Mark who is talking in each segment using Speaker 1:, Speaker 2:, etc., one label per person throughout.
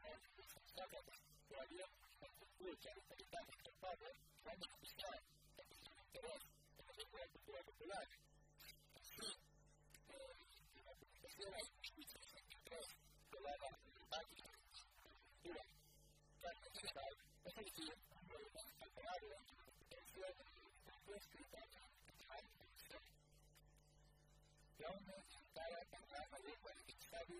Speaker 1: Человек, человек, получая авторитарный компания, он объясняет, как это интерес, это является более популярным. Сделать действительно интерес, была результатом, дура. Каждый день, посмотрите, популярно, интересно, интересно, интересно, интересно. Главное, старая программа, либо, либо,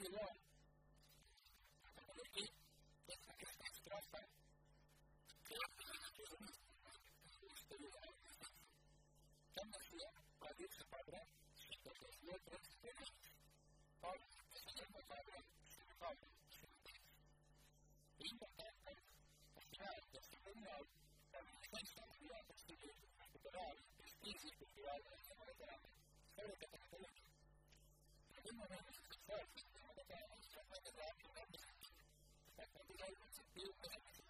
Speaker 1: you want. crisis cultural de la veterana sobre que para Colombia. En aquel momento se escuchó al fin de una veterana sobre la guerra de la Primera Guerra. La cantidad de los sentidos de la crisis